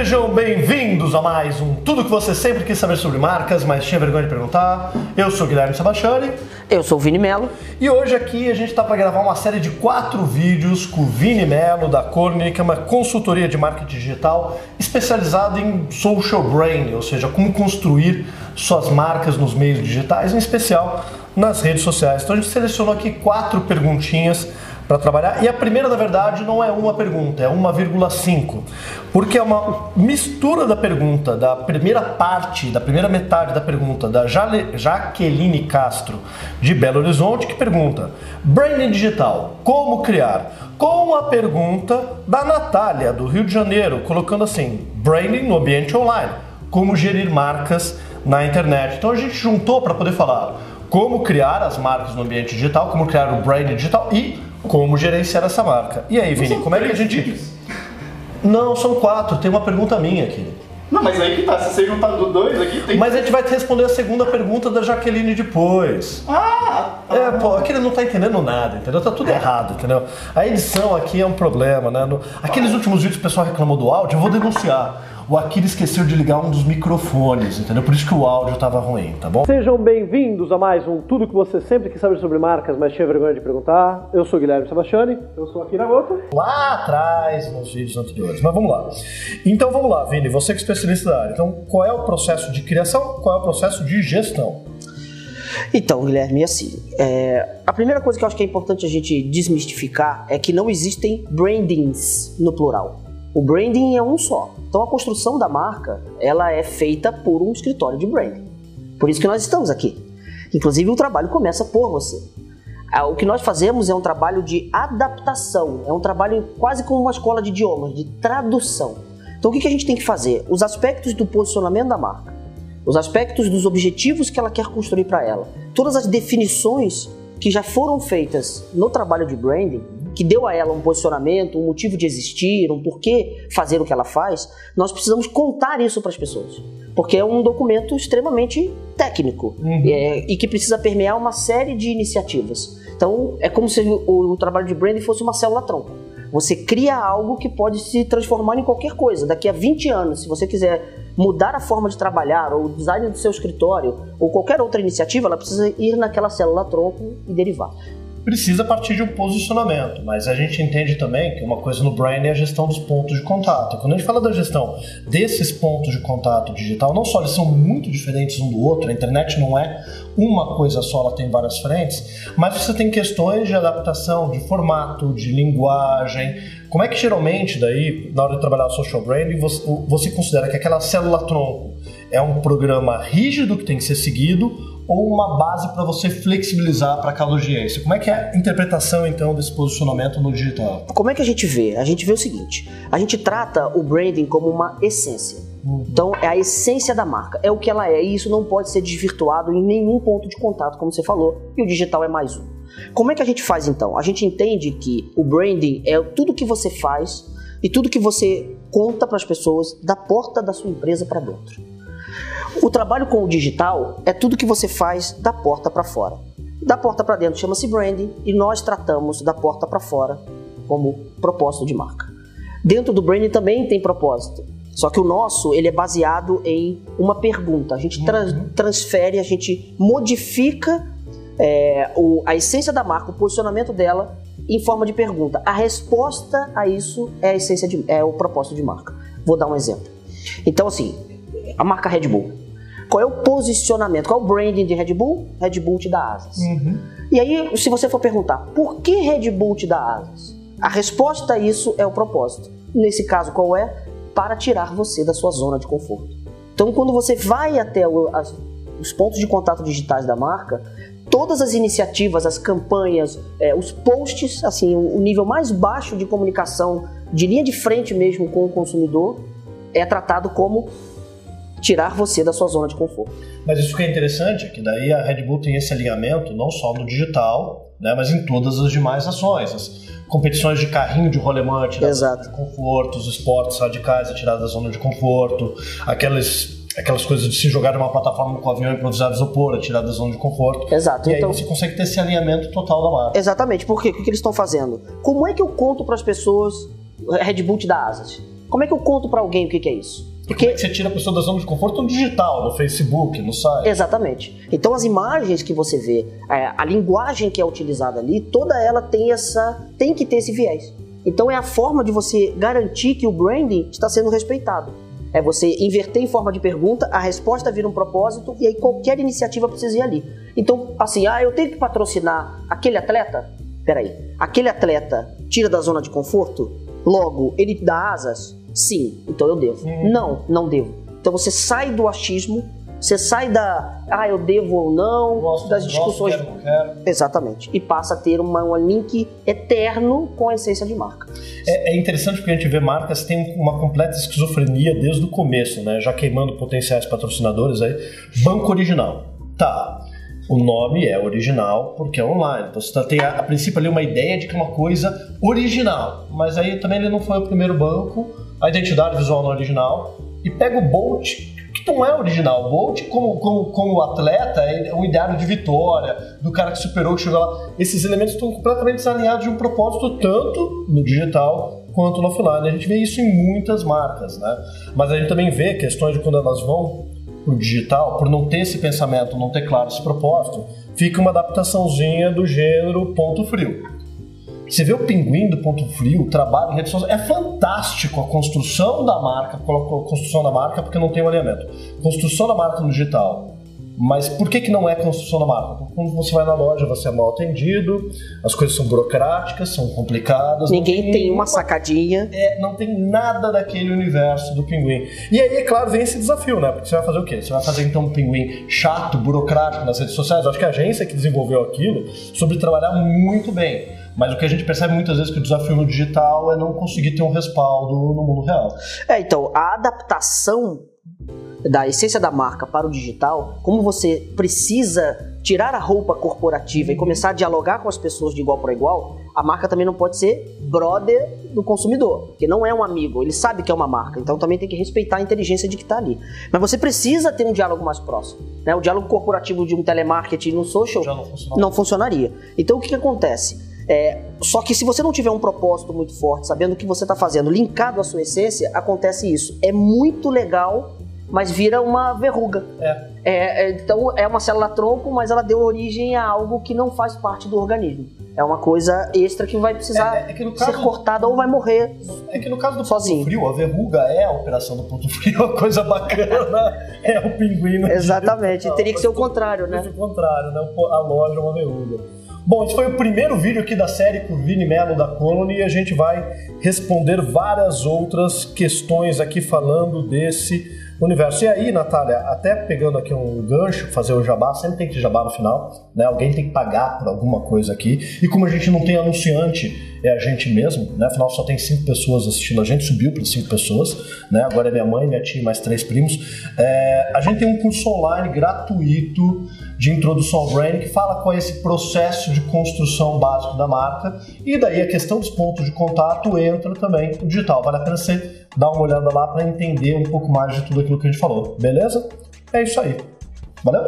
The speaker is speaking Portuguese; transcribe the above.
Sejam bem-vindos a mais um Tudo que você sempre quis saber sobre marcas, mas tinha vergonha de perguntar. Eu sou o Guilherme Sebastiani. Eu sou o Vini Melo. E hoje aqui a gente está para gravar uma série de quatro vídeos com o Vini Melo da Corny, que é uma consultoria de marketing digital especializada em social branding, ou seja, como construir suas marcas nos meios digitais, em especial nas redes sociais. Então a gente selecionou aqui quatro perguntinhas para trabalhar. E a primeira, na verdade, não é uma pergunta, é 1,5. Porque é uma mistura da pergunta, da primeira parte, da primeira metade da pergunta, da Jaqueline Castro, de Belo Horizonte, que pergunta: Branding digital, como criar? Com a pergunta da Natália, do Rio de Janeiro, colocando assim: Branding no ambiente online, como gerir marcas na internet. Então a gente juntou para poder falar como criar as marcas no ambiente digital, como criar o branding digital e como gerenciar essa marca. E aí, Vini, como é que a gente. Vídeos? Não, são quatro. Tem uma pergunta minha aqui. Não, mas aí que tá. Se você juntar dois aqui, tem. Mas a gente vai te responder a segunda pergunta da Jaqueline depois. Ah! Tá. É, pô, aqui ele não tá entendendo nada, entendeu? Tá tudo errado, entendeu? A edição aqui é um problema, né? No... Aqueles últimos vídeos que o pessoal reclamou do áudio, eu vou denunciar o Akira esqueceu de ligar um dos microfones, entendeu? Por isso que o áudio estava ruim, tá bom? Sejam bem-vindos a mais um Tudo que você sempre quis saber sobre marcas, mas tinha vergonha de perguntar. Eu sou o Guilherme Sebastiani. Eu sou Akira Goto. Lá atrás, nos vídeos anteriores. Mas vamos lá. Então vamos lá, Vini, você que é especialista da área. Então, qual é o processo de criação? Qual é o processo de gestão? Então, Guilherme, assim, é, a primeira coisa que eu acho que é importante a gente desmistificar é que não existem brandings no plural. O branding é um só. Então a construção da marca, ela é feita por um escritório de branding. Por isso que nós estamos aqui. Inclusive o trabalho começa por você. Ah, o que nós fazemos é um trabalho de adaptação, é um trabalho quase como uma escola de idiomas, de tradução. Então o que a gente tem que fazer? Os aspectos do posicionamento da marca, os aspectos dos objetivos que ela quer construir para ela, todas as definições que já foram feitas no trabalho de branding, que deu a ela um posicionamento, um motivo de existir, um porquê fazer o que ela faz, nós precisamos contar isso para as pessoas. Porque é um documento extremamente técnico uhum. é, e que precisa permear uma série de iniciativas. Então, é como se o, o trabalho de branding fosse uma célula-tronco. Você cria algo que pode se transformar em qualquer coisa. Daqui a 20 anos, se você quiser mudar a forma de trabalhar, ou o design do seu escritório, ou qualquer outra iniciativa, ela precisa ir naquela célula-tronco e derivar precisa partir de um posicionamento, mas a gente entende também que uma coisa no brand é a gestão dos pontos de contato. Quando a gente fala da gestão desses pontos de contato digital, não só eles são muito diferentes um do outro, a internet não é uma coisa só, ela tem várias frentes, mas você tem questões de adaptação, de formato, de linguagem. Como é que geralmente daí, na hora de trabalhar social branding, você, você considera que aquela célula tronco é um programa rígido que tem que ser seguido ou uma base para você flexibilizar para cada audiência? Como é que é a interpretação então desse posicionamento no digital? Como é que a gente vê? A gente vê o seguinte: a gente trata o branding como uma essência. Uhum. Então é a essência da marca, é o que ela é e isso não pode ser desvirtuado em nenhum ponto de contato, como você falou, e o digital é mais um. Como é que a gente faz então? A gente entende que o branding é tudo que você faz e tudo que você conta para as pessoas da porta da sua empresa para dentro. O trabalho com o digital é tudo que você faz da porta para fora. Da porta para dentro chama-se branding e nós tratamos da porta para fora como propósito de marca. Dentro do branding também tem propósito. Só que o nosso ele é baseado em uma pergunta. A gente uhum. transfere, a gente modifica é, o, a essência da marca, o posicionamento dela em forma de pergunta. A resposta a isso é a essência de, é o propósito de marca. Vou dar um exemplo. Então assim, a marca Red Bull. Qual é o posicionamento? Qual é o branding de Red Bull? Red Bull te dá asas. Uhum. E aí, se você for perguntar, por que Red Bull te dá asas? A resposta a isso é o propósito. Nesse caso, qual é? Para tirar você da sua zona de conforto. Então, quando você vai até os pontos de contato digitais da marca, todas as iniciativas, as campanhas, é, os posts, assim, o, o nível mais baixo de comunicação, de linha de frente mesmo com o consumidor, é tratado como tirar você da sua zona de conforto. Mas isso que é interessante é que daí a Red Bull tem esse alinhamento não só no digital, né, mas em todas as demais ações. As competições de carrinho de rolemã tirada Exato. de conforto, os esportes radicais tirada da zona de conforto, aquelas aquelas coisas de se jogar numa plataforma com o avião improvisado isopor, tirar da zona de conforto. Exato. E então, aí você consegue ter esse alinhamento total da marca. Exatamente. Por quê? O que eles estão fazendo? Como é que eu conto para as pessoas Red Bull te dá asas? Como é que eu conto para alguém o que, que é isso? Porque é que você tira a pessoa da zona de conforto no digital, no Facebook, no site. Exatamente. Então as imagens que você vê, é, a linguagem que é utilizada ali, toda ela tem essa, tem que ter esse viés. Então é a forma de você garantir que o branding está sendo respeitado. É você inverter em forma de pergunta, a resposta vira um propósito e aí qualquer iniciativa precisa ir ali. Então, assim, ah, eu tenho que patrocinar aquele atleta? Peraí, aquele atleta tira da zona de conforto? Logo, ele dá asas? Sim, então eu devo. Hum. Não, não devo. Então você sai do achismo, você sai da ah, eu devo ou não, gosto, das discussões. Gosto, quero, quero. Exatamente. E passa a ter uma, um link eterno com a essência de marca. É, é, interessante porque a gente vê marcas que têm uma completa esquizofrenia desde o começo, né? Já queimando potenciais patrocinadores aí. Banco original. Tá. O nome é original porque é online. Então você tem a, a princípio ali uma ideia de que é uma coisa original. Mas aí também ele não foi o primeiro banco a identidade visual não é original, e pega o Bolt, que não é original. O Bolt, como, como, como atleta, é um ideário de vitória, do cara que superou, que chegou lá. Esses elementos estão completamente desalinhados de um propósito, tanto no digital quanto no offline. A gente vê isso em muitas marcas, né? Mas a gente também vê questões de quando elas vão pro digital, por não ter esse pensamento, não ter claro esse propósito, fica uma adaptaçãozinha do gênero ponto frio. Você vê o Pinguim do Ponto Frio, o trabalho redes sociais, é fantástico a construção da marca, a construção da marca porque não tem um alinhamento. Construção da marca no digital. Mas por que, que não é construção da marca? Quando você vai na loja, você é mal atendido, as coisas são burocráticas, são complicadas. Ninguém tem, tem uma sacadinha. É, não tem nada daquele universo do pinguim. E aí, é claro, vem esse desafio, né? Porque você vai fazer o quê? Você vai fazer então um pinguim chato, burocrático nas redes sociais? Eu acho que a agência que desenvolveu aquilo soube trabalhar muito bem. Mas o que a gente percebe muitas vezes que o desafio no digital é não conseguir ter um respaldo no mundo real. É, então, a adaptação da essência da marca para o digital, como você precisa tirar a roupa corporativa e começar a dialogar com as pessoas de igual para igual, a marca também não pode ser brother do consumidor, porque não é um amigo, ele sabe que é uma marca, então também tem que respeitar a inteligência de que está ali. Mas você precisa ter um diálogo mais próximo. Né? O diálogo corporativo de um telemarketing no social não, não, funcionaria. Então o que, que acontece? É, só que se você não tiver um propósito muito forte, sabendo o que você está fazendo, linkado à sua essência, acontece isso. É muito legal, mas vira uma verruga. É. É, é então é uma célula tronco, mas ela deu origem a algo que não faz parte do organismo. É uma coisa extra que vai precisar é, é ser cortada ou vai morrer. É que no caso do sozinho. ponto frio, a verruga é a operação do ponto frio, a coisa bacana é o pinguim. Exatamente, teria que ser o contrário, né? O contrário, né? A loja é uma verruga. Bom, esse foi o primeiro vídeo aqui da série com o Vini Melo da Colony e a gente vai responder várias outras questões aqui falando desse universo. E aí, Natália, até pegando aqui um gancho, fazer o jabá, sempre tem que ter jabá no final, né? Alguém tem que pagar por alguma coisa aqui. E como a gente não tem anunciante, é a gente mesmo, né? Afinal, só tem cinco pessoas assistindo a gente, subiu para cinco pessoas, né? Agora é minha mãe, minha tia e mais três primos. É, a gente tem um curso online gratuito de introdução ao branding que fala qual é esse processo de construção básico da marca e daí a questão dos pontos de contato entra também o digital. Vale a pena você dar uma olhada lá para entender um pouco mais de tudo aquilo que a gente falou, beleza? É isso aí. Valeu?